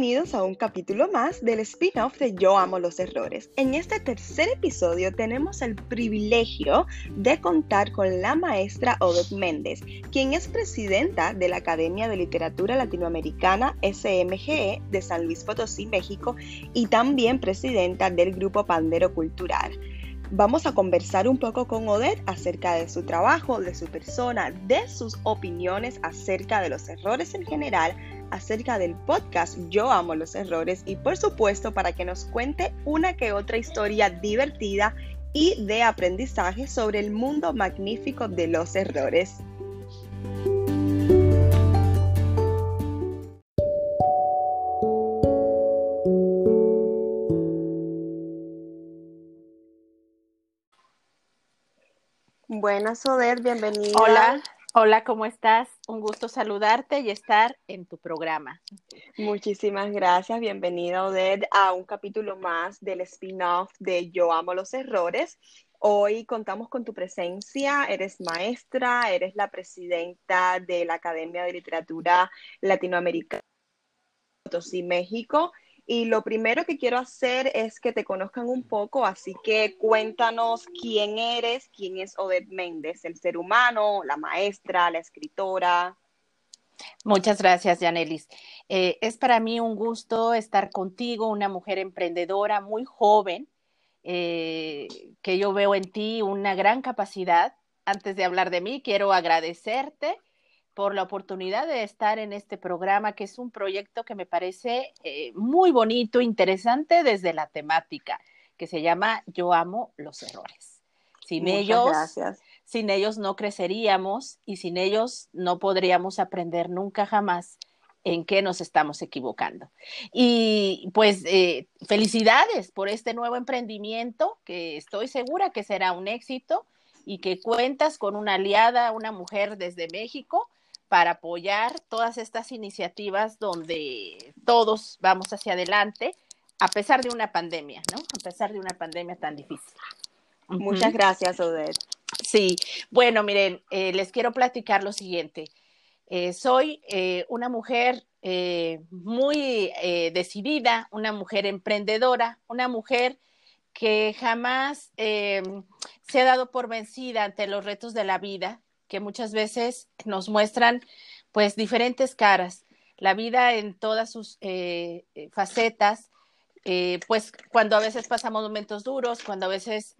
Bienvenidos a un capítulo más del spin-off de Yo Amo los Errores. En este tercer episodio tenemos el privilegio de contar con la maestra Odette Méndez, quien es presidenta de la Academia de Literatura Latinoamericana SMGE de San Luis Potosí, México, y también presidenta del Grupo Pandero Cultural. Vamos a conversar un poco con Odette acerca de su trabajo, de su persona, de sus opiniones acerca de los errores en general, acerca del podcast Yo amo los errores y por supuesto para que nos cuente una que otra historia divertida y de aprendizaje sobre el mundo magnífico de los errores. Buenas, Oder, bienvenida. Hola. Hola, ¿cómo estás? Un gusto saludarte y estar en tu programa. Muchísimas gracias. Bienvenida, Odette, a un capítulo más del spin-off de Yo Amo los Errores. Hoy contamos con tu presencia. Eres maestra, eres la presidenta de la Academia de Literatura Latinoamericana Potosí, México. Y lo primero que quiero hacer es que te conozcan un poco, así que cuéntanos quién eres, quién es Odette Méndez, el ser humano, la maestra, la escritora. Muchas gracias, Yanelis. Eh, es para mí un gusto estar contigo, una mujer emprendedora muy joven, eh, que yo veo en ti una gran capacidad. Antes de hablar de mí, quiero agradecerte por la oportunidad de estar en este programa, que es un proyecto que me parece eh, muy bonito, interesante desde la temática, que se llama Yo amo los errores. Sin ellos, sin ellos no creceríamos y sin ellos no podríamos aprender nunca jamás en qué nos estamos equivocando. Y pues eh, felicidades por este nuevo emprendimiento que estoy segura que será un éxito y que cuentas con una aliada, una mujer desde México para apoyar todas estas iniciativas donde todos vamos hacia adelante, a pesar de una pandemia, ¿no? A pesar de una pandemia tan difícil. Muchas gracias, Odette. Sí, bueno, miren, eh, les quiero platicar lo siguiente. Eh, soy eh, una mujer muy decidida, una mujer emprendedora, una mujer que jamás se ha dado por vencida ante los retos de la vida, que muchas veces nos muestran pues diferentes caras, la vida en todas sus eh, eh, facetas, eh, pues cuando a veces pasamos momentos duros, cuando a veces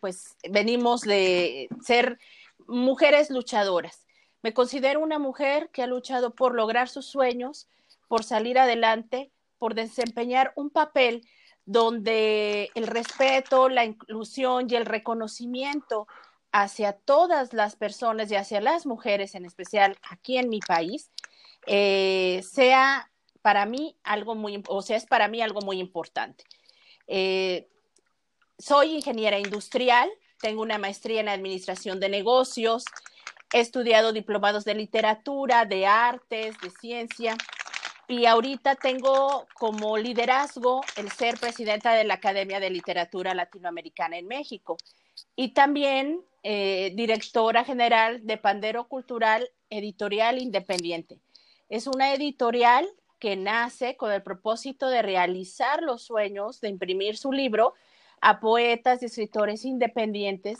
pues venimos de ser mujeres luchadoras. Me considero una mujer que ha luchado por lograr sus sueños, por salir adelante, por desempeñar un papel donde el respeto, la inclusión y el reconocimiento hacia todas las personas y hacia las mujeres en especial aquí en mi país, eh, sea para mí algo muy, o sea, es para mí algo muy importante. Eh, soy ingeniera industrial, tengo una maestría en administración de negocios, he estudiado diplomados de literatura, de artes, de ciencia, y ahorita tengo como liderazgo el ser presidenta de la Academia de Literatura Latinoamericana en México y también eh, directora general de Pandero Cultural Editorial Independiente. Es una editorial que nace con el propósito de realizar los sueños de imprimir su libro a poetas y escritores independientes,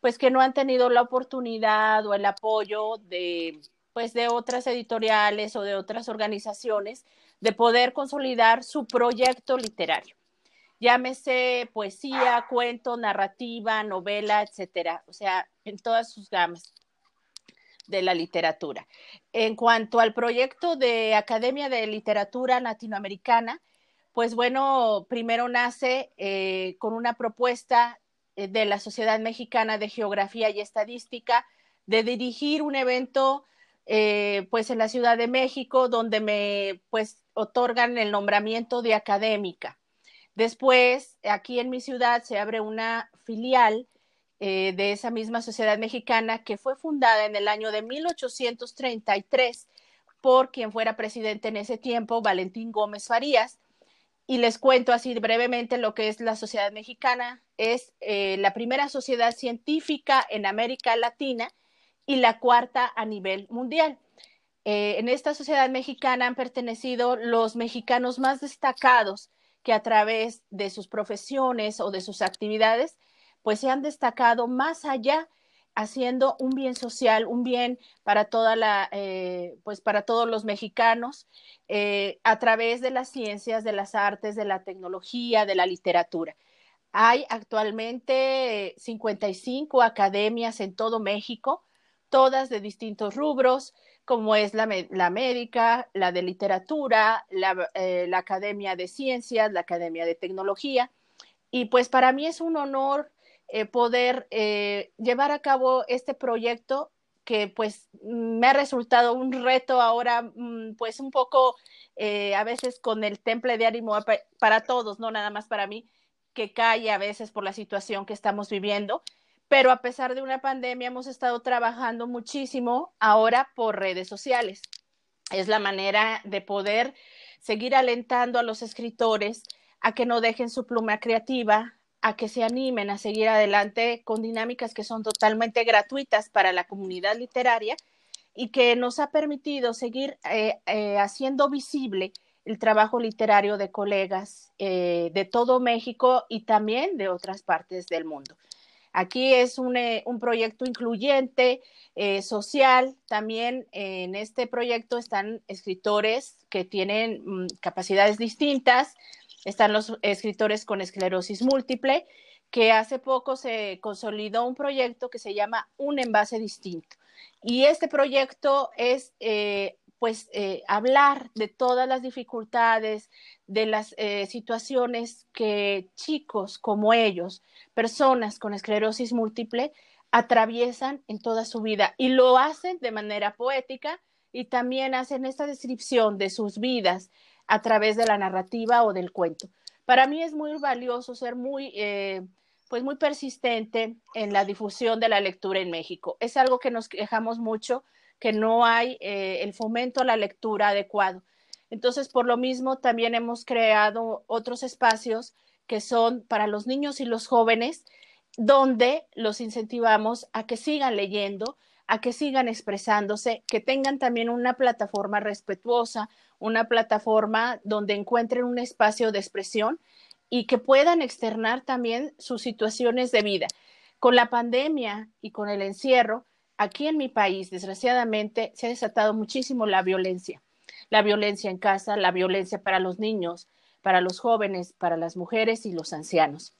pues que no han tenido la oportunidad o el apoyo de pues de otras editoriales o de otras organizaciones de poder consolidar su proyecto literario llámese poesía, cuento, narrativa, novela, etcétera, o sea, en todas sus gamas de la literatura. En cuanto al proyecto de Academia de Literatura Latinoamericana, pues bueno, primero nace eh, con una propuesta eh, de la Sociedad Mexicana de Geografía y Estadística de dirigir un evento eh, pues en la Ciudad de México donde me pues otorgan el nombramiento de académica. Después, aquí en mi ciudad se abre una filial eh, de esa misma sociedad mexicana que fue fundada en el año de 1833 por quien fuera presidente en ese tiempo, Valentín Gómez Farías. Y les cuento así brevemente lo que es la sociedad mexicana. Es eh, la primera sociedad científica en América Latina y la cuarta a nivel mundial. eh, en esta sociedad mexicana han pertenecido los mexicanos más destacados que a través de sus profesiones o de sus actividades, pues se han destacado más allá haciendo un bien social, un bien para toda la, eh, pues para todos los mexicanos, eh, a través de las ciencias, de las artes, de la tecnología, de la literatura. Hay actualmente 55 academias en todo México, todas de distintos rubros, como es la, médica, la de literatura, eh, la, Academia de Ciencias, la Academia de Tecnología. Y pues para mí es un honor eh, poder eh, llevar a cabo este proyecto que pues me ha resultado un reto ahora mm, pues un poco a veces con el temple de ánimo para todos, no nada más para mí, que cae a veces por la situación que estamos viviendo pero a pesar de una pandemia hemos estado trabajando muchísimo ahora por redes sociales. Es la manera de poder seguir alentando a los escritores a que no dejen su pluma creativa, a que se animen a seguir adelante con dinámicas que son totalmente gratuitas para la comunidad literaria y que nos ha permitido seguir eh, eh, haciendo visible el trabajo literario de colegas eh, de todo México y también de otras partes del mundo. Aquí es un, eh, proyecto incluyente, eh, social. También en este proyecto están escritores que tienen mm, capacidades distintas. Están los escritores con esclerosis múltiple, que hace poco se consolidó un proyecto que se llama Un envase distinto. Y este proyecto es eh, pues eh, hablar de todas las dificultades, de las eh, situaciones que chicos como ellos, personas con esclerosis múltiple, atraviesan en toda su vida y lo hacen de manera poética y también hacen esta descripción de sus vidas a través de la narrativa o del cuento. Para mí es muy valioso ser muy, eh, pues muy persistente en la difusión de la lectura en México. Es algo que nos quejamos mucho que no hay eh, el fomento a la lectura adecuado. Entonces, por lo mismo, también hemos creado otros espacios que son para los niños y los jóvenes, donde los incentivamos a que sigan leyendo, a que sigan expresándose, que tengan también una plataforma respetuosa, una plataforma donde encuentren un espacio de expresión y que puedan externar también sus situaciones de vida. Con la pandemia y con el encierro, aquí en mi país, desgraciadamente, se ha desatado muchísimo la violencia. La violencia en casa, la violencia para los niños, para los jóvenes, para las mujeres y los ancianos.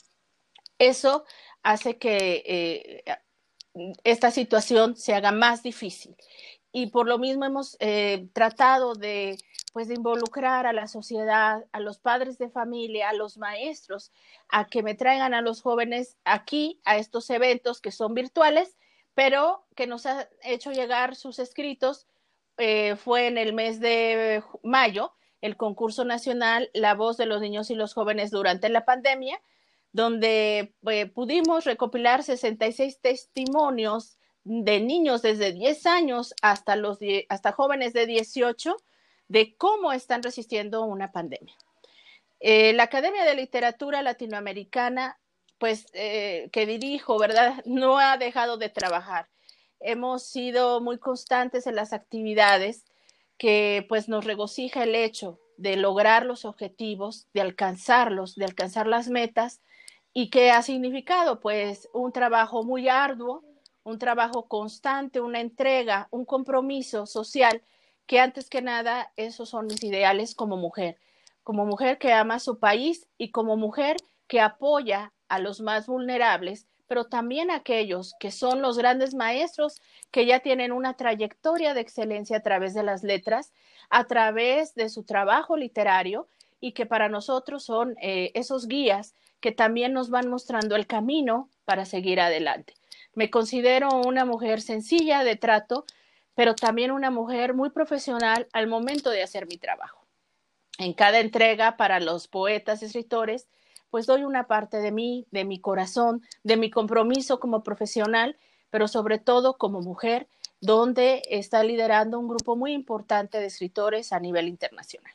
Eso hace que eh, esta situación se haga más difícil. Y por lo mismo hemos eh, tratado de, pues, de involucrar a la sociedad, a los padres de familia, a los maestros, a que me traigan a los jóvenes aquí a estos eventos que son virtuales pero que nos ha hecho llegar sus escritos eh, fue en el mes de mayo, el concurso nacional La voz de los niños y los jóvenes durante la pandemia, donde eh, pudimos recopilar 66 testimonios de niños desde 10 años hasta, los, hasta jóvenes de 18 de cómo están resistiendo una pandemia. Eh, la Academia de Literatura Latinoamericana pues eh, que dirijo, ¿verdad? No ha dejado de trabajar. Hemos sido muy constantes en las actividades que pues nos regocija el hecho de lograr los objetivos, de alcanzarlos, de alcanzar las metas y que ha significado pues un trabajo muy arduo, un trabajo constante, una entrega, un compromiso social que antes que nada esos son mis ideales como mujer, como mujer que ama su país y como mujer que apoya a los más vulnerables, pero también a aquellos que son los grandes maestros que ya tienen una trayectoria de excelencia a través de las letras, a través de su trabajo literario y que para nosotros son eh, esos guías que también nos van mostrando el camino para seguir adelante. Me considero una mujer sencilla de trato, pero también una mujer muy profesional al momento de hacer mi trabajo. En cada entrega para los poetas escritores, pues doy una parte de mí, de mi corazón, de mi compromiso como profesional, pero sobre todo como mujer, donde está liderando un grupo muy importante de escritores a nivel internacional.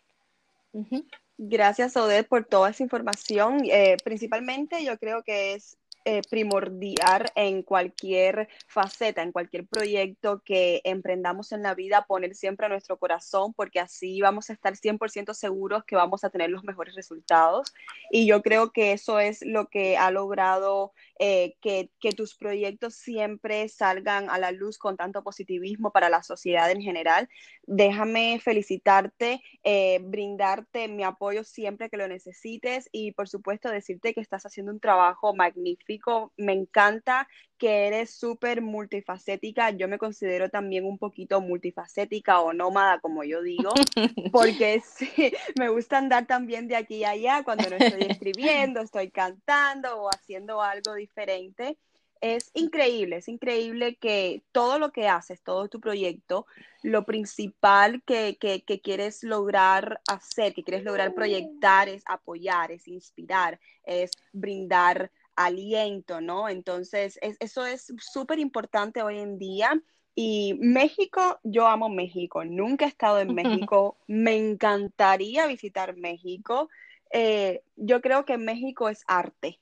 Gracias, Odette, por toda esa información. Eh, principalmente yo creo que es eh, primordial en cualquier faceta, en cualquier proyecto que emprendamos en la vida, poner siempre a nuestro corazón, porque así vamos a estar 100% seguros que vamos a tener los mejores resultados. Y yo creo que eso es lo que ha logrado eh, que, tus proyectos siempre salgan a la luz con tanto positivismo para la sociedad en general. Déjame felicitarte, eh, brindarte mi apoyo siempre que lo necesites y por supuesto decirte que estás haciendo un trabajo magnífico. Me encanta que eres súper multifacética. Yo me considero también un poquito multifacética o nómada, como yo digo, porque sí, me gusta andar también de aquí a allá cuando no estoy escribiendo, estoy cantando o haciendo algo diferente. Es increíble, es increíble que todo lo que haces, todo tu proyecto, lo principal que, que, que quieres lograr hacer, que quieres lograr proyectar es apoyar, es inspirar, es brindar aliento, ¿no? Entonces, eso es súper importante hoy en día. Y México, yo amo México, nunca he estado en México, me encantaría visitar México. Eh, yo creo que México es arte.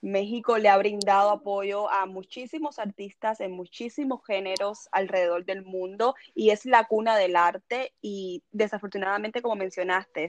México le ha brindado apoyo a muchísimos artistas en muchísimos géneros alrededor del mundo y es la cuna del arte y desafortunadamente, como mencionaste,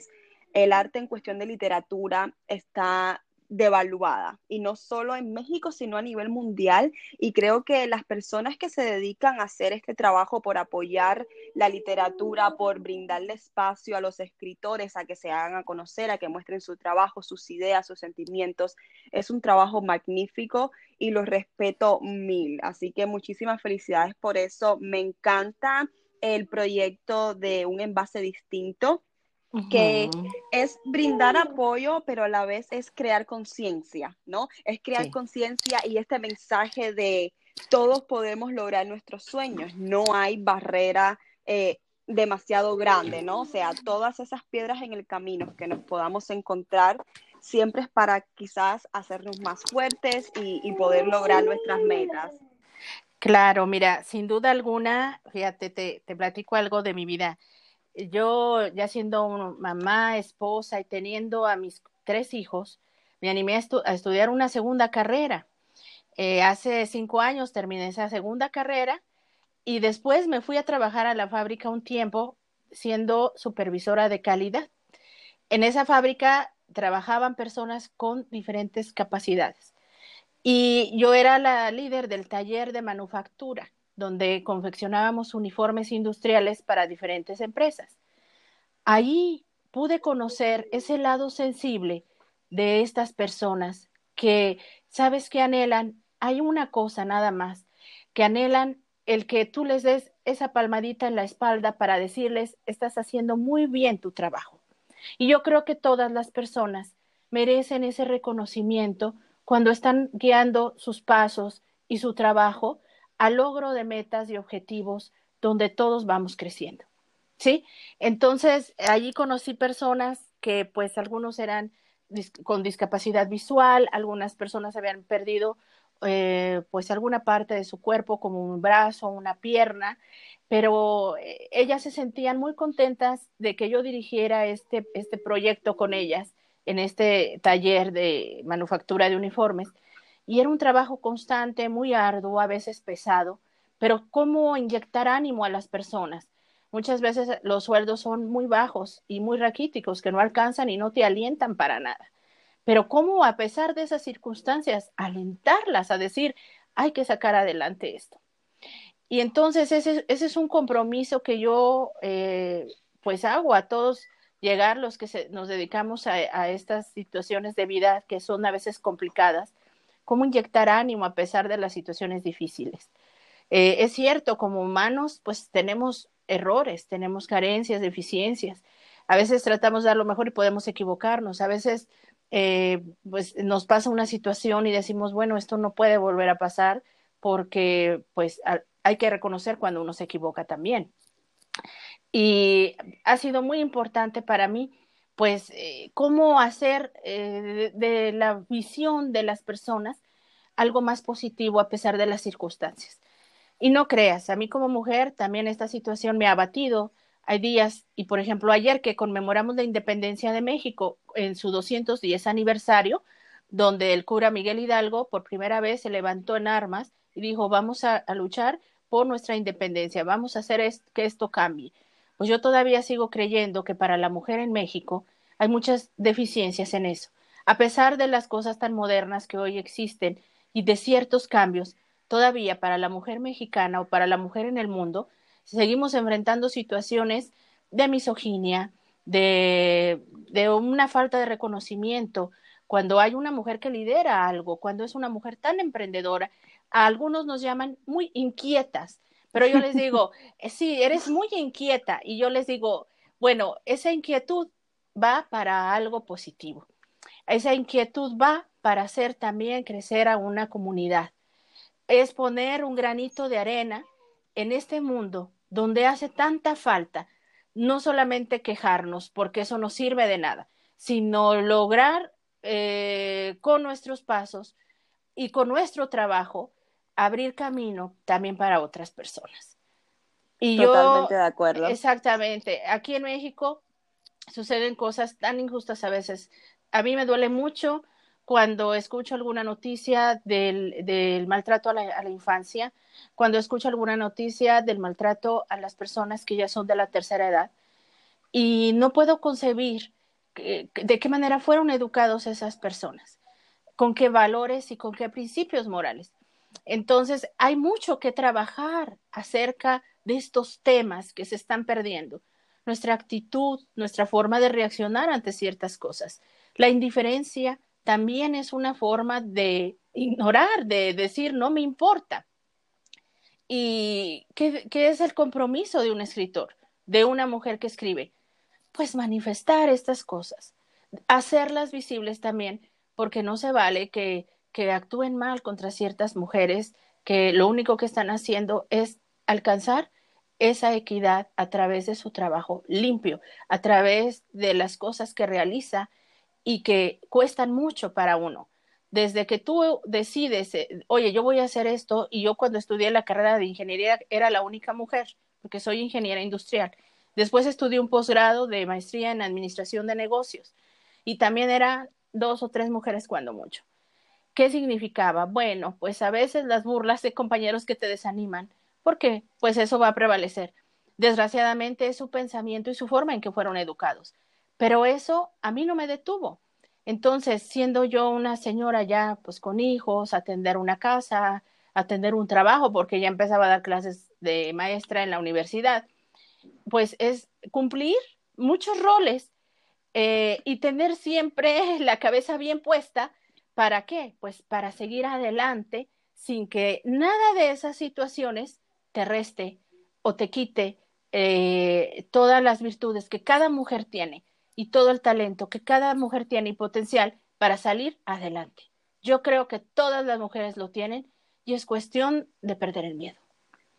el arte en cuestión de literatura está devaluada y no solo en México, sino a nivel mundial. Y creo que las personas que se dedican a hacer este trabajo por apoyar la literatura, por brindarle espacio a los escritores a que se hagan a conocer, a que muestren su trabajo, sus ideas, sus sentimientos, es un trabajo magnífico y lo respeto mil. Así que muchísimas felicidades por eso. Me encanta el proyecto de un envase distinto que es brindar apoyo, pero a la vez es crear conciencia, ¿no? Es crear conciencia y este mensaje de todos podemos lograr nuestros sueños, no hay barrera eh, demasiado grande, ¿no? O sea, todas esas piedras en el camino que nos podamos encontrar siempre es para quizás hacernos más fuertes y, poder lograr nuestras metas. Claro, mira, sin duda alguna, fíjate, te, te platico algo de mi vida yo ya siendo mamá, esposa y teniendo a mis tres hijos, me animé a, estudiar una segunda carrera. Eh, hace cinco años terminé esa segunda carrera y después me fui a trabajar a la fábrica un tiempo siendo supervisora de calidad. En esa fábrica trabajaban personas con diferentes capacidades y yo era la líder del taller de manufactura donde confeccionábamos uniformes industriales para diferentes empresas. Ahí pude conocer ese lado sensible de estas personas que, ¿sabes que anhelan? Hay una cosa nada más, que anhelan el que tú les des esa palmadita en la espalda para decirles, estás haciendo muy bien tu trabajo. Y yo creo que todas las personas merecen ese reconocimiento cuando están guiando sus pasos y su trabajo al logro de metas y objetivos donde todos vamos creciendo. ¿Sí? Entonces, allí conocí personas que pues algunos eran con discapacidad visual, algunas personas habían perdido eh, pues alguna parte de su cuerpo como un brazo, una pierna, pero eh, ellas se sentían muy contentas de que yo dirigiera este, este proyecto con ellas en este taller de manufactura de uniformes y era un trabajo constante, muy arduo, a veces pesado, pero cómo inyectar ánimo a las personas. Muchas veces los sueldos son muy bajos y muy raquíticos, que no alcanzan y no te alientan para nada. Pero cómo a pesar de esas circunstancias, alentarlas a decir, hay que sacar adelante esto. Y entonces ese, ese es un compromiso que yo eh, pues hago a todos llegar los que nos dedicamos a estas situaciones de vida que son a veces complicadas, cómo inyectar ánimo a pesar de las situaciones difíciles. Eh, es cierto, como humanos, pues tenemos errores, tenemos carencias, deficiencias. A veces tratamos de dar lo mejor y podemos equivocarnos. A veces eh, pues nos pasa una situación y decimos, bueno, esto no puede volver a pasar porque pues hay que reconocer cuando uno se equivoca también. Y ha sido muy importante para mí pues, eh, cómo hacer eh, de, la visión de las personas algo más positivo a pesar de las circunstancias. Y no creas, a mí como mujer también esta situación me ha abatido. Hay días, y por ejemplo ayer que conmemoramos la independencia de México en su 210 aniversario, donde el cura Miguel Hidalgo por primera vez se levantó en armas y dijo, vamos a, luchar por nuestra independencia, vamos a hacer que esto cambie. Pues yo todavía sigo creyendo que para la mujer en México hay muchas deficiencias en eso. A pesar de las cosas tan modernas que hoy existen y de ciertos cambios, todavía para la mujer mexicana o para la mujer en el mundo, seguimos enfrentando situaciones de misoginia, de, de una falta de reconocimiento, cuando hay una mujer que lidera algo, cuando es una mujer tan emprendedora, a algunos nos llaman muy inquietas, pero yo les digo, eh, sí, eres muy inquieta y yo les digo, bueno, esa inquietud va para algo positivo. Esa inquietud va para hacer también crecer a una comunidad. Es poner un granito de arena en este mundo donde hace tanta falta, no solamente quejarnos, porque eso no sirve de nada, sino lograr eh, con nuestros pasos y con nuestro trabajo abrir camino también para otras personas. Y Totalmente de acuerdo. Exactamente. Aquí en México suceden cosas tan injustas a veces. A mí me duele mucho cuando escucho alguna noticia del, maltrato a la, infancia, cuando escucho alguna noticia del maltrato a las personas que ya son de la tercera edad. Y no puedo concebir de qué manera fueron educados esas personas, con qué valores y con qué principios morales. Entonces, hay mucho que trabajar acerca de estos temas que se están perdiendo. Nuestra actitud, nuestra forma de reaccionar ante ciertas cosas. La indiferencia también es una forma de ignorar, de decir no me importa. ¿Y qué, es el compromiso de un escritor, de una mujer que escribe? Pues manifestar estas cosas, hacerlas visibles también, porque no se vale que que actúen mal contra ciertas mujeres que lo único que están haciendo es alcanzar esa equidad a través de su trabajo limpio, a través de las cosas que realiza y que cuestan mucho para uno. Desde que tú decides, eh, oye, yo voy a hacer esto, y yo cuando estudié la carrera de ingeniería era la única mujer, porque soy ingeniera industrial. Después estudié un posgrado de maestría en administración de negocios, y también eran dos o tres mujeres cuando mucho. ¿Qué significaba? Bueno, pues a veces las burlas de compañeros que te desaniman, porque pues eso va a prevalecer. Desgraciadamente es su pensamiento y su forma en que fueron educados. Pero eso a mí no me detuvo. Entonces, siendo yo una señora ya pues con hijos, atender una casa, atender un trabajo, porque ya empezaba a dar clases de maestra en la universidad, pues es cumplir muchos roles eh, y tener siempre la cabeza bien puesta ¿Para qué? Pues para seguir adelante sin que nada de esas situaciones te reste o te quite eh, todas las virtudes que cada mujer tiene y todo el talento que cada mujer tiene y potencial para salir adelante. Yo creo que todas las mujeres lo tienen y es cuestión de perder el miedo.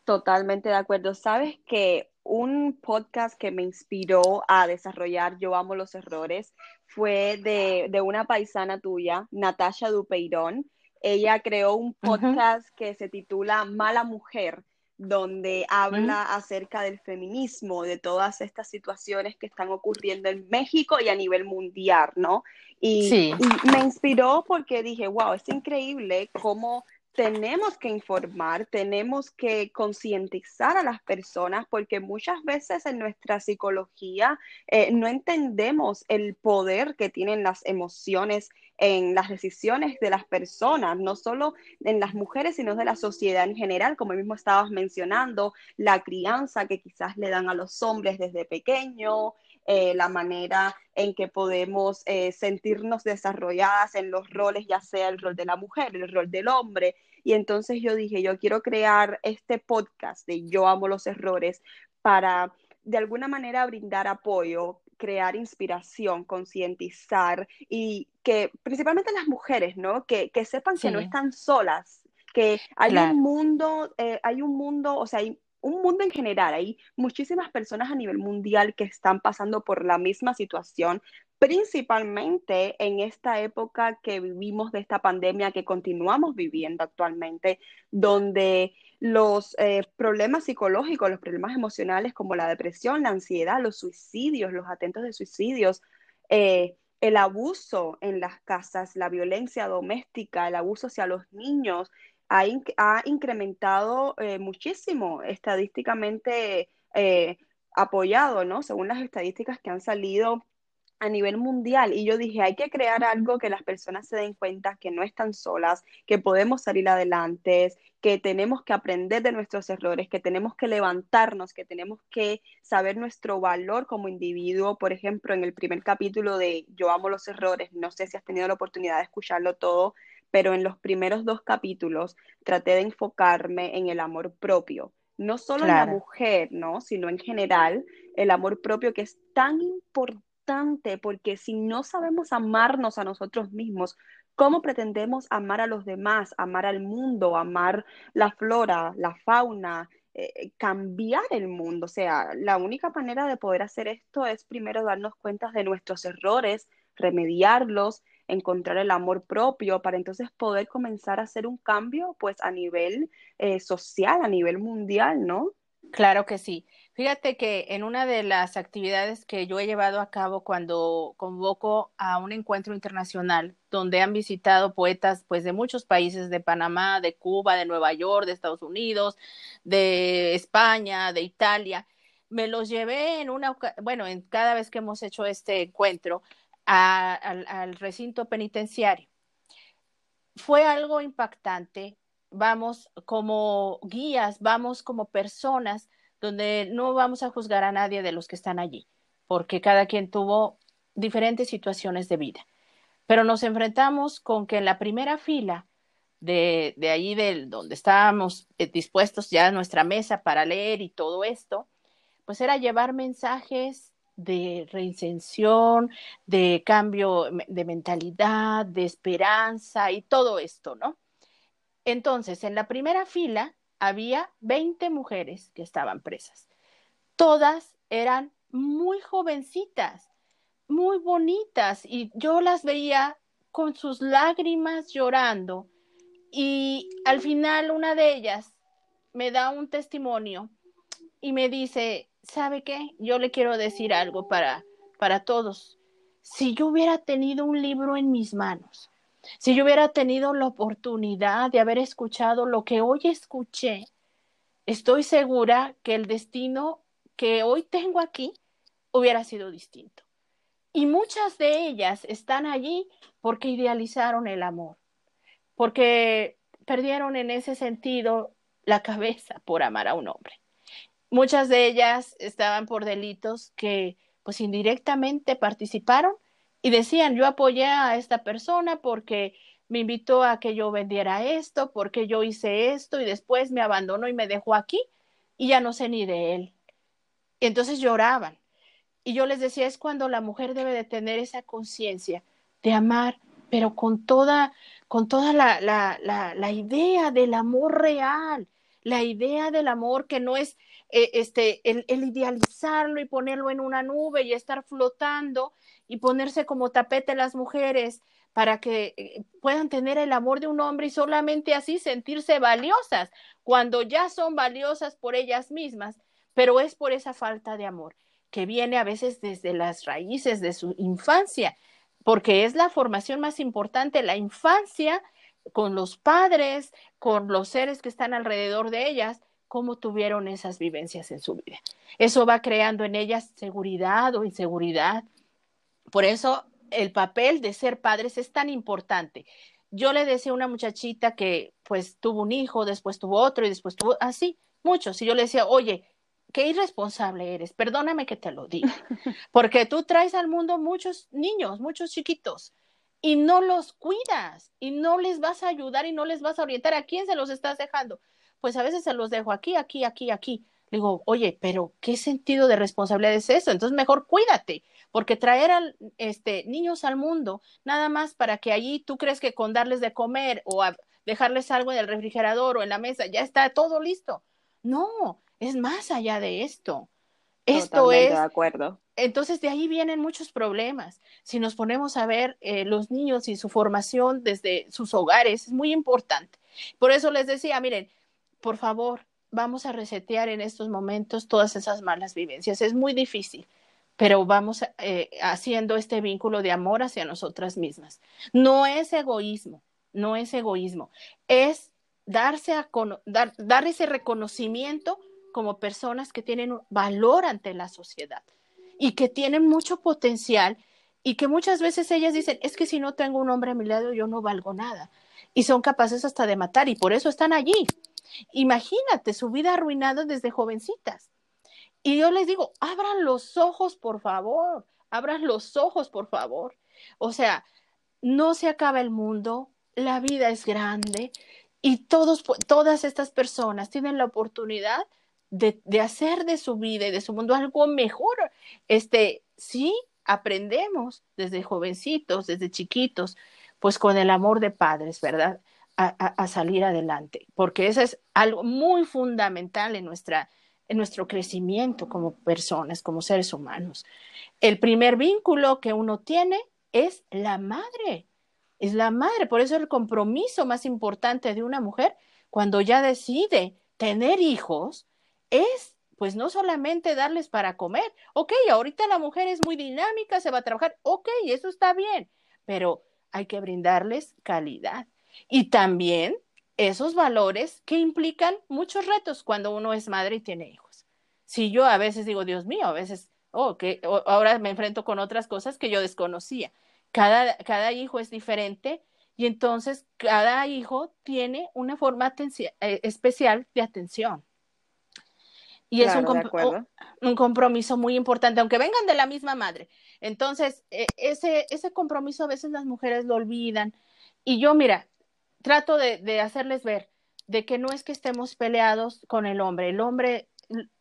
Totalmente de acuerdo. Sabes que un podcast que me inspiró a desarrollar Yo Amo los Errores fue de, una paisana tuya, Natasha Dupeirón. Ella creó un podcast que se titula Mala Mujer, donde habla acerca del feminismo, de todas estas situaciones que están ocurriendo en México y a nivel mundial, ¿no? y me inspiró porque dije, wow, es increíble cómo tenemos que informar, tenemos que concientizar a las personas porque muchas veces en nuestra psicología eh, no entendemos el poder que tienen las emociones en las decisiones de las personas, no solo en las mujeres, sino de la sociedad en general, como mismo estabas mencionando, la crianza que quizás le dan a los hombres desde pequeño, eh, la manera en que podemos eh, sentirnos desarrolladas en los roles, ya sea el rol de la mujer, el rol del hombre. Y entonces yo dije, yo quiero crear este podcast de Yo amo los errores para de alguna manera brindar apoyo, crear inspiración, concientizar y que principalmente las mujeres, ¿no? Que, sepan que no están solas, que hay un mundo, eh, hay un mundo, o sea, hay un mundo en general, hay muchísimas personas a nivel mundial que están pasando por la misma situación, principalmente en esta época que vivimos de esta pandemia que continuamos viviendo actualmente, donde los eh, problemas psicológicos, los problemas emocionales como la depresión, la ansiedad, los suicidios, los atentos de suicidios, eh, el abuso en las casas, la violencia doméstica, el abuso hacia los niños, ha, incrementado eh, muchísimo estadísticamente eh, apoyado, ¿no? Según las estadísticas que han salido a nivel mundial y yo dije, hay que crear algo que las personas se den cuenta que no están solas, que podemos salir adelante, que tenemos que aprender de nuestros errores, que tenemos que levantarnos, que tenemos que saber nuestro valor como individuo. Por ejemplo, en el primer capítulo de Yo amo los errores, no sé si has tenido la oportunidad de escucharlo todo, pero en los primeros dos capítulos traté de enfocarme en el amor propio, no solo en la mujer, ¿no? sino en general, el amor propio que es tan importante porque si no sabemos amarnos a nosotros mismos, ¿cómo pretendemos amar a los demás, amar al mundo, amar la flora, la fauna, eh, cambiar el mundo? O sea, la única manera de poder hacer esto es primero darnos cuenta de nuestros errores, remediarlos, encontrar el amor propio para entonces poder comenzar a hacer un cambio pues a nivel eh, social, a nivel mundial, ¿no? Claro que sí. Fíjate que en una de las actividades que yo he llevado a cabo cuando convoco a un encuentro internacional donde han visitado poetas pues de muchos países, de Panamá, de Cuba, de Nueva York, de Estados Unidos, de España, de Italia, me los llevé en una, bueno, en cada vez que hemos hecho este encuentro al recinto penitenciario. Fue algo impactante vamos como guías, vamos como personas donde no vamos a juzgar a nadie de los que están allí, porque cada quien tuvo diferentes situaciones de vida. Pero nos enfrentamos con que en la primera fila de, de allí del, donde estábamos eh, dispuestos ya nuestra mesa para leer y todo esto, pues era llevar mensajes de reincensión, de cambio de mentalidad, de esperanza y todo esto, ¿no? Entonces, en la primera fila había 20 mujeres que estaban presas. Todas eran muy jovencitas, muy bonitas, y yo las veía con sus lágrimas llorando. Y al final una de ellas me da un testimonio y me dice, ¿sabe qué? Yo le quiero decir algo para, para todos. Si yo hubiera tenido un libro en mis manos, si yo hubiera tenido la oportunidad de haber escuchado lo que hoy escuché, estoy segura que el destino que hoy tengo aquí hubiera sido distinto. Y muchas de ellas están allí porque idealizaron el amor, porque perdieron en ese sentido la cabeza por amar a un hombre. Muchas de ellas estaban por delitos que pues indirectamente participaron y decían, yo apoyé a esta persona porque me invitó a que yo vendiera esto, porque yo hice esto y después me abandonó y me dejó aquí y ya no sé ni de él. Y entonces lloraban. Y yo les decía, es cuando la mujer debe de tener esa conciencia de amar, pero con toda, con toda la, la, la, la, idea del amor real, la idea del amor que no es eh, este, el, el idealizarlo y ponerlo en una nube y estar flotando, y ponerse como tapete las mujeres para que eh, puedan tener el amor de un hombre y solamente así sentirse valiosas, cuando ya son valiosas por ellas mismas, pero es por esa falta de amor que viene a veces desde las raíces de su infancia, porque es la formación más importante, la infancia con los padres, con los seres que están alrededor de ellas, cómo tuvieron esas vivencias en su vida. Eso va creando en ellas seguridad o inseguridad, por eso el papel de ser padres es tan importante. Yo le decía a una muchachita que pues tuvo un hijo, después tuvo otro y después tuvo así, muchos. Y yo le decía, oye, qué irresponsable eres, perdóname que te lo diga, porque tú traes al mundo muchos niños, muchos chiquitos, y no los cuidas, y no les vas a ayudar y no les vas a orientar. ¿A quién se los estás dejando? Pues a veces se los dejo aquí, aquí, aquí, aquí. Le digo, oye, pero ¿qué sentido de responsabilidad es eso? Entonces mejor cuídate, porque traer a este, niños al mundo, nada más para que allí tú crees que con darles de comer o dejarles algo en el refrigerador o en la mesa, ya está todo listo. No, es más allá de esto. Esto es. De acuerdo. Entonces, de ahí vienen muchos problemas. Si nos ponemos a ver eh, los niños y su formación desde sus hogares, es muy importante. Por eso les decía, miren, por favor, vamos a resetear en estos momentos todas esas malas vivencias. Es muy difícil, pero vamos eh, haciendo este vínculo de amor hacia nosotras mismas. No es egoísmo, no es egoísmo, es darse a dar, dar ese reconocimiento como personas que tienen valor ante la sociedad y que tienen mucho potencial y que muchas veces ellas dicen, es que si no tengo un hombre a mi lado yo no valgo nada y son capaces hasta de matar y por eso están allí. Imagínate su vida arruinada desde jovencitas. Y yo les digo, abran los ojos, por favor, abran los ojos, por favor. O sea, no se acaba el mundo, la vida es grande y todos, todas estas personas tienen la oportunidad de, hacer de su vida y de su mundo algo mejor. Este, sí, aprendemos desde jovencitos, desde chiquitos, pues con el amor de padres, ¿verdad? A, a, salir adelante, porque eso es algo muy fundamental en, nuestra, en nuestro crecimiento como personas, como seres humanos. El primer vínculo que uno tiene es la madre, es la madre, por eso el compromiso más importante de una mujer cuando ya decide tener hijos es pues no solamente darles para comer, ok, ahorita la mujer es muy dinámica, se va a trabajar, ok, eso está bien, pero hay que brindarles calidad. Y también esos valores que implican muchos retos cuando uno es madre y tiene hijos. Si yo a veces digo, Dios mío, a veces, oh, que ahora me enfrento con otras cosas que yo desconocía. Cada, cada hijo es diferente y entonces cada hijo tiene una forma eh, especial de atención. Y es un, un, compromiso muy importante, aunque vengan de la misma madre. Entonces, e, ese, ese compromiso a veces las mujeres lo olvidan. Y yo, mira, trato de, de, hacerles ver de que no es que estemos peleados con el hombre. El hombre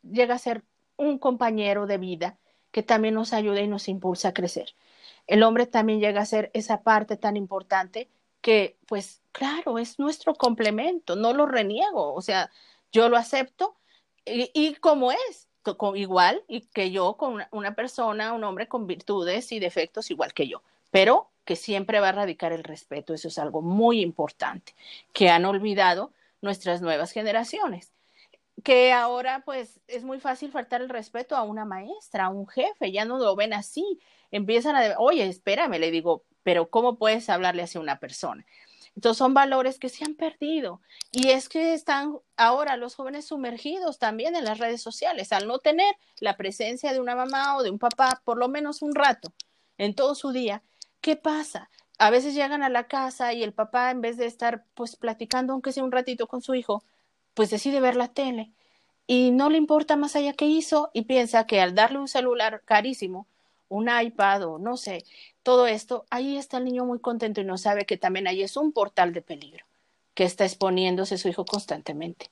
llega a ser un compañero de vida que también nos ayuda y nos impulsa a crecer. El hombre también llega a ser esa parte tan importante que, pues, claro, es nuestro complemento, no lo reniego, o sea, yo lo acepto y, como es, igual y que yo con una, persona, un hombre con virtudes y defectos igual que yo, pero que siempre va a radicar el respeto. Eso es algo muy importante que han olvidado nuestras nuevas generaciones. Que ahora pues es muy fácil faltar el respeto a una maestra, a un jefe, ya no lo ven así. Empiezan a, oye, espérame, le digo, pero ¿cómo puedes hablarle así a una persona? Entonces son valores que se han perdido. Y es que están ahora los jóvenes sumergidos también en las redes sociales, al no tener la presencia de una mamá o de un papá por lo menos un rato en todo su día. ¿Qué pasa? A veces llegan a la casa y el papá, en vez de estar pues platicando, aunque sea un ratito con su hijo, pues decide ver la tele y no le importa más allá qué hizo y piensa que al darle un celular carísimo, un iPad o no sé, todo esto, ahí está el niño muy contento y no sabe que también ahí es un portal de peligro que está exponiéndose su hijo constantemente.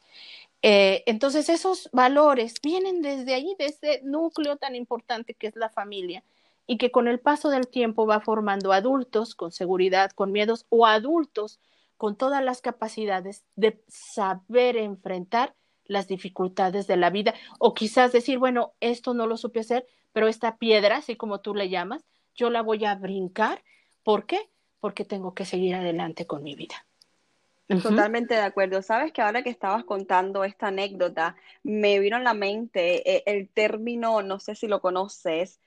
Eh, entonces esos valores vienen desde ahí, de ese núcleo tan importante que es la familia y que con el paso del tiempo va formando adultos con seguridad, con miedos o adultos con todas las capacidades de saber enfrentar las dificultades de la vida o quizás decir, bueno, esto no lo supe hacer, pero esta piedra, así como tú le llamas, yo la voy a brincar. ¿Por qué? Porque tengo que seguir adelante con mi vida. Totalmente de acuerdo. Sabes que ahora que estabas contando esta anécdota, me vino a la mente eh, el término, no sé si lo conoces,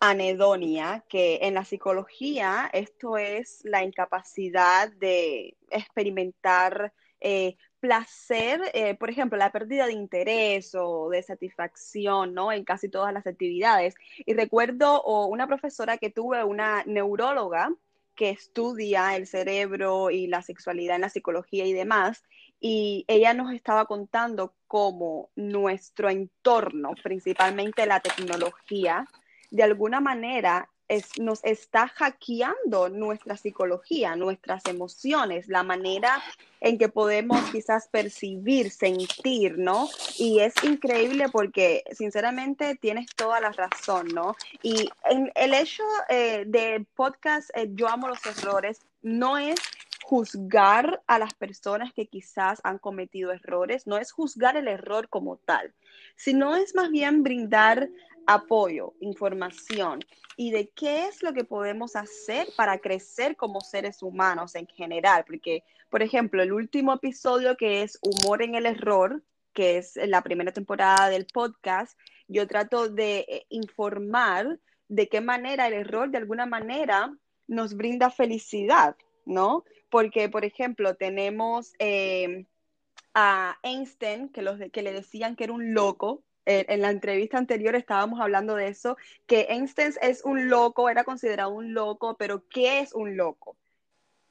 anedonia, que en la psicología esto es la incapacidad de experimentar eh, placer, eh, por ejemplo, la pérdida de interés o de satisfacción, ¿no? En casi todas las actividades. Y recuerdo una profesora que tuve, una neuróloga, que estudia el cerebro y la sexualidad en la psicología y demás, y ella nos estaba contando cómo nuestro entorno, principalmente la tecnología, de alguna manera nos está hackeando nuestra psicología, nuestras emociones, la manera en que podemos quizás percibir, sentir, ¿no? Y es increíble porque sinceramente tienes toda la razón, ¿no? Y en el hecho eh, de podcast eh, Yo amo los errores no es juzgar a las personas que quizás han cometido errores, no es juzgar el error como tal, sino es más bien brindar apoyo, información y de qué es lo que podemos hacer para crecer como seres humanos en general. Porque, por ejemplo, el último episodio que es Humor en el Error, que es la primera temporada del podcast, yo trato de eh, informar de qué manera el error de alguna manera nos brinda felicidad, ¿no? Porque, por ejemplo, tenemos eh, a Einstein, que, los, que le decían que era un loco, en la entrevista anterior estábamos hablando de eso, que Einstein es un loco, era considerado un loco, pero ¿qué es un loco?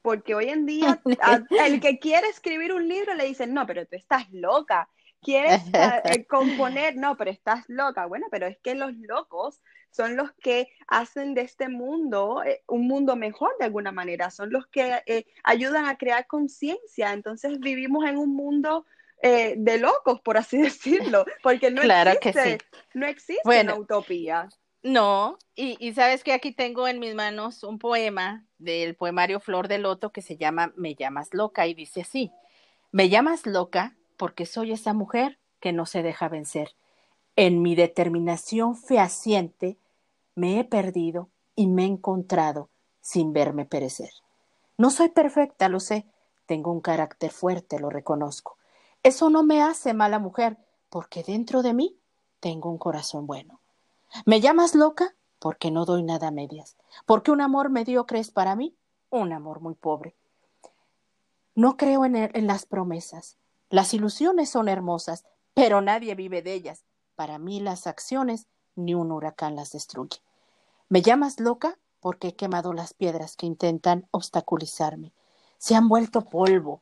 Porque hoy en día el que quiere escribir un libro le dicen, no, pero tú estás loca. ¿Quieres eh, componer? No, pero estás loca. Bueno, pero es que los locos son los que hacen de este mundo eh, un mundo mejor de alguna manera, son los que eh, ayudan a crear conciencia. Entonces vivimos en un mundo de locos, por así decirlo, porque no existe, no existe una utopía. No, y, y, sabes que aquí tengo en mis manos un poema del poemario Flor de Loto que se llama Me llamas loca y dice así, me llamas loca porque soy esa mujer que no se deja vencer. En mi determinación fehaciente me he perdido y me he encontrado sin verme perecer. No soy perfecta, lo sé, tengo un carácter fuerte, lo reconozco. Eso no me hace mala mujer, porque dentro de mí tengo un corazón bueno. ¿Me llamas loca? Porque no doy nada a medias. Porque un amor mediocre es para mí un amor muy pobre. No creo en, en las promesas, las ilusiones son hermosas, pero nadie vive de ellas. Para mí las acciones ni un huracán las destruye. ¿Me llamas loca? Porque he quemado las piedras que intentan obstaculizarme. Se han vuelto polvo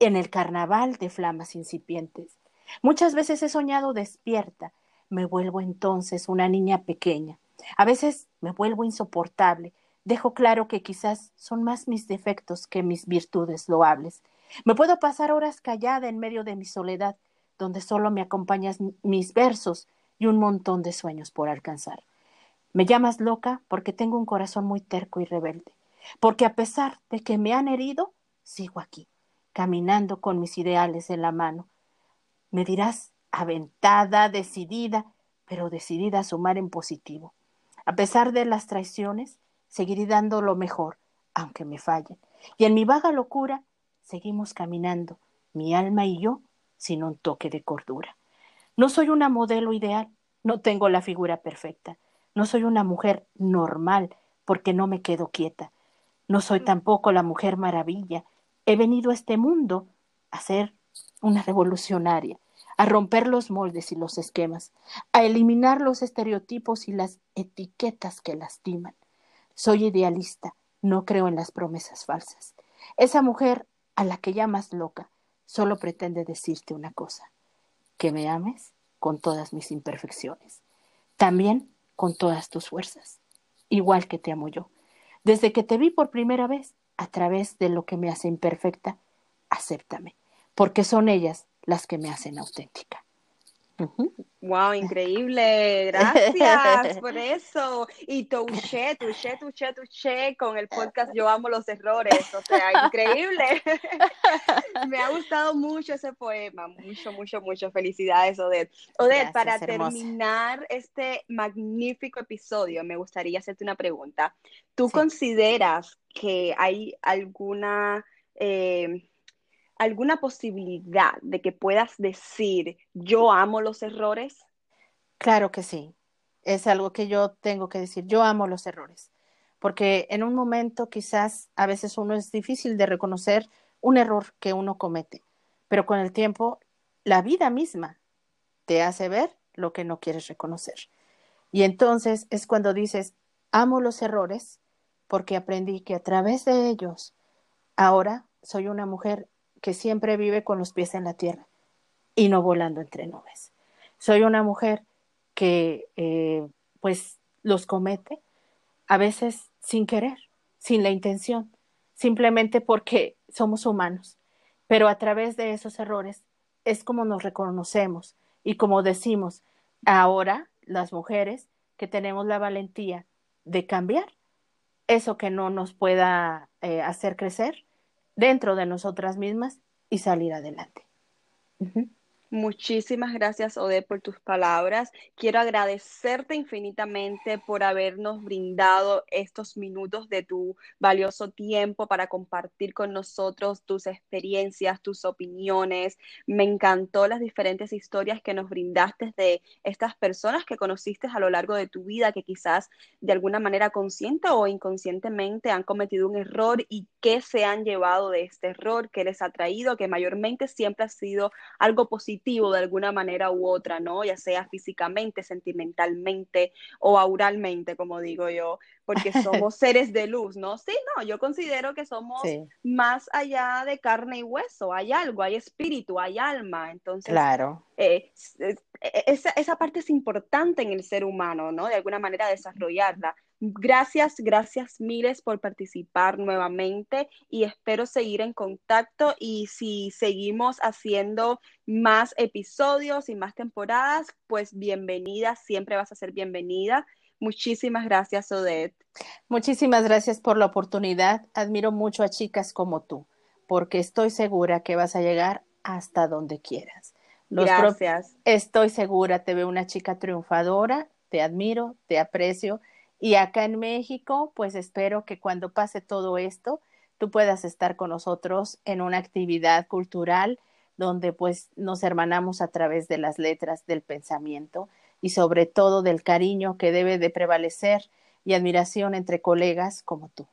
en el carnaval de flamas incipientes. Muchas veces he soñado despierta. Me vuelvo entonces una niña pequeña. A veces me vuelvo insoportable. Dejo claro que quizás son más mis defectos que mis virtudes loables. Me puedo pasar horas callada en medio de mi soledad, donde solo me acompañas mis versos y un montón de sueños por alcanzar. Me llamas loca porque tengo un corazón muy terco y rebelde, porque a pesar de que me han herido, sigo aquí, caminando con mis ideales en la mano. Me dirás aventada, decidida, pero decidida a sumar en positivo. A pesar de las traiciones, seguiré dando lo mejor, aunque me fallen. Y en mi vaga locura seguimos caminando, mi alma y yo, sin un toque de cordura. No soy una modelo ideal, no tengo la figura perfecta, no soy una mujer normal porque no me quedo quieta, no soy tampoco la mujer maravilla, he venido a este mundo a ser una revolucionaria, a romper los moldes y los esquemas, a eliminar los estereotipos y las etiquetas que lastiman. Soy idealista, no creo en las promesas falsas. Esa mujer a la que llamas loca solo pretende decirte una cosa, que me ames con todas mis imperfecciones, también con todas tus fuerzas, igual que te amo yo. Desde que te vi por primera vez, a través de lo que me hace imperfecta, acéptame, porque son ellas las que me hacen auténtica. Wow, increíble. Gracias por eso. Y touché, touché, touché, touché con el podcast Yo amo los errores. O sea, increíble. Me ha gustado mucho ese poema. Mucho, mucho, mucho. Felicidades, Odette. Odette, para terminar este magnífico episodio, me gustaría hacerte una pregunta. ¿Tú consideras que hay alguna... Eh, alguna posibilidad de que puedas decir, yo amo los errores? Claro que sí. Es algo que yo tengo que decir, yo amo los errores. Porque en un momento quizás a veces uno es difícil de reconocer un error que uno comete, pero con el tiempo la vida misma te hace ver lo que no quieres reconocer. Y entonces es cuando dices, amo los errores porque aprendí que a través de ellos ahora soy una mujer que siempre vive con los pies en la tierra y no volando entre nubes. Soy una mujer que eh, pues los comete a veces sin querer, sin la intención, simplemente porque somos humanos. Pero a través de esos errores es como nos reconocemos y como decimos ahora las mujeres que tenemos la valentía de cambiar eso que no nos pueda eh, hacer crecer dentro de nosotras mismas y salir adelante. Muchísimas gracias, Ode, por tus palabras. Quiero agradecerte infinitamente por habernos brindado estos minutos de tu valioso tiempo para compartir con nosotros tus experiencias, tus opiniones. Me encantó las diferentes historias que nos brindaste de estas personas que conociste a lo largo de tu vida, que quizás de alguna manera consciente o inconscientemente han cometido un error y qué se han llevado de este error, qué les ha traído, que mayormente siempre ha sido algo positivo de alguna manera u otra, ¿no? Ya sea físicamente, sentimentalmente o auralmente, como digo yo, porque somos seres de luz, ¿no? Sí, no, yo considero que somos más allá de carne y hueso, hay algo, hay espíritu, hay alma, entonces... Claro. Eh, e, esa, esa parte es importante en el ser humano, ¿no? De alguna manera desarrollarla. Gracias, gracias miles por participar nuevamente y espero seguir en contacto y si seguimos haciendo más episodios y más temporadas, pues bienvenida, siempre vas a ser bienvenida. Muchísimas gracias, Odette. Muchísimas gracias por la oportunidad. Admiro mucho a chicas como tú, porque estoy segura que vas a llegar hasta donde quieras. gracias. Estoy segura, te veo una chica triunfadora, te admiro, te aprecio y acá en México, pues espero que cuando pase todo esto, tú puedas estar con nosotros en una actividad cultural donde pues nos hermanamos a través de las letras del pensamiento y sobre todo del cariño que debe de prevalecer y admiración entre colegas como tú.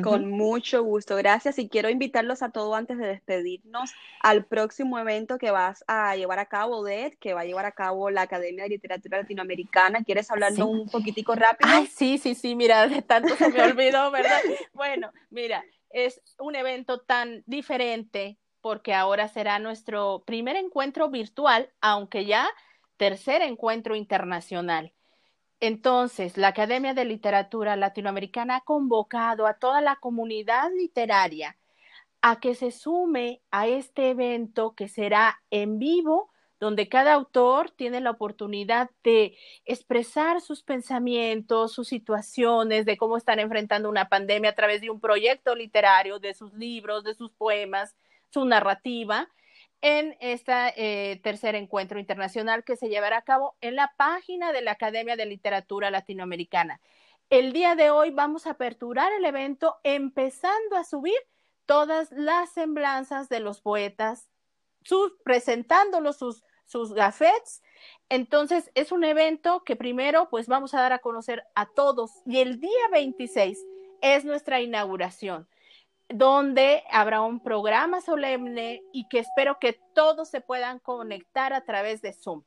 Con mucho gusto, gracias. Y quiero invitarlos a todos antes de despedirnos al próximo evento que vas a llevar a cabo, Ded, que va a llevar a cabo la Academia de Literatura Latinoamericana. ¿Quieres hablarnos un poquitico rápido? Ay, sí, sí, sí, mira, de tanto se me olvidó, ¿verdad? bueno, mira, es un evento tan diferente porque ahora será nuestro primer encuentro virtual, aunque ya tercer encuentro internacional. Entonces, la Academia de Literatura Latinoamericana ha convocado a toda la comunidad literaria a que se sume a este evento que será en vivo, donde cada autor tiene la oportunidad de expresar sus pensamientos, sus situaciones, de cómo están enfrentando una pandemia a través de un proyecto literario, de sus libros, de sus poemas, su narrativa en este tercer encuentro internacional que se llevará a cabo en la página de la Academia de Literatura Latinoamericana. El día de hoy vamos a aperturar el evento empezando a subir todas las semblanzas de los poetas, sus, presentándolos sus, sus gafetes. Entonces, es un evento que primero, pues vamos a dar a conocer a todos y el día 26 es nuestra inauguración donde habrá un programa solemne y que espero que todos se puedan conectar a través de Zoom.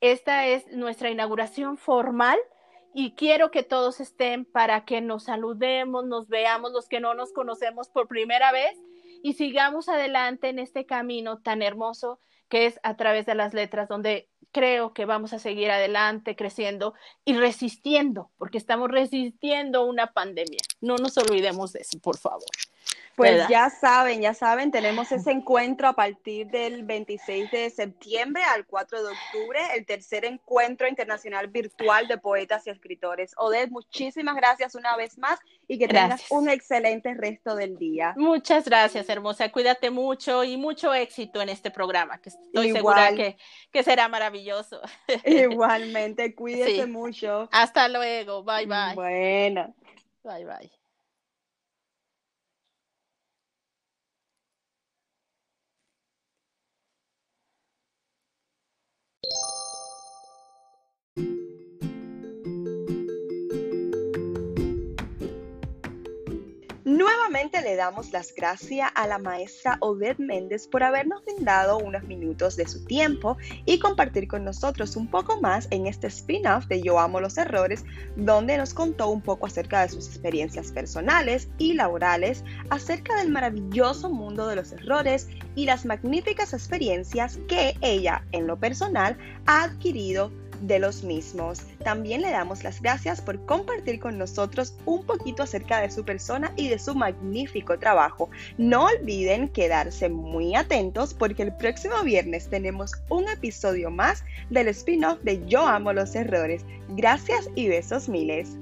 Esta es nuestra inauguración formal y quiero que todos estén para que nos saludemos, nos veamos los que no nos conocemos por primera vez y sigamos adelante en este camino tan hermoso que es a través de las letras, donde creo que vamos a seguir adelante, creciendo y resistiendo, porque estamos resistiendo una pandemia. No nos olvidemos de eso, por favor. Pues ya saben, ya saben, tenemos ese encuentro a partir del 26 de septiembre al 4 de octubre, el tercer encuentro internacional virtual de poetas y escritores. Odette, muchísimas gracias una vez más y que tengas un excelente resto del día. Muchas gracias, hermosa. Cuídate mucho y mucho éxito en este programa, que estoy segura que, que, será maravilloso. Igualmente, cuídate mucho. Hasta luego, bye bye. Bueno. Bye bye. Nuevamente le damos las gracias a la maestra Odette Méndez por habernos brindado unos minutos de su tiempo y compartir con nosotros un poco más en este spin-off de Yo Amo los Errores, donde nos contó un poco acerca de sus experiencias personales y laborales, acerca del maravilloso mundo de los errores y las magníficas experiencias que ella, en lo personal, ha adquirido de los mismos. También le damos las gracias por compartir con nosotros un poquito acerca de su persona y de su magnífico trabajo. No olviden quedarse muy atentos porque el próximo viernes tenemos un episodio más del spin-off de Yo amo los errores. Gracias y besos miles.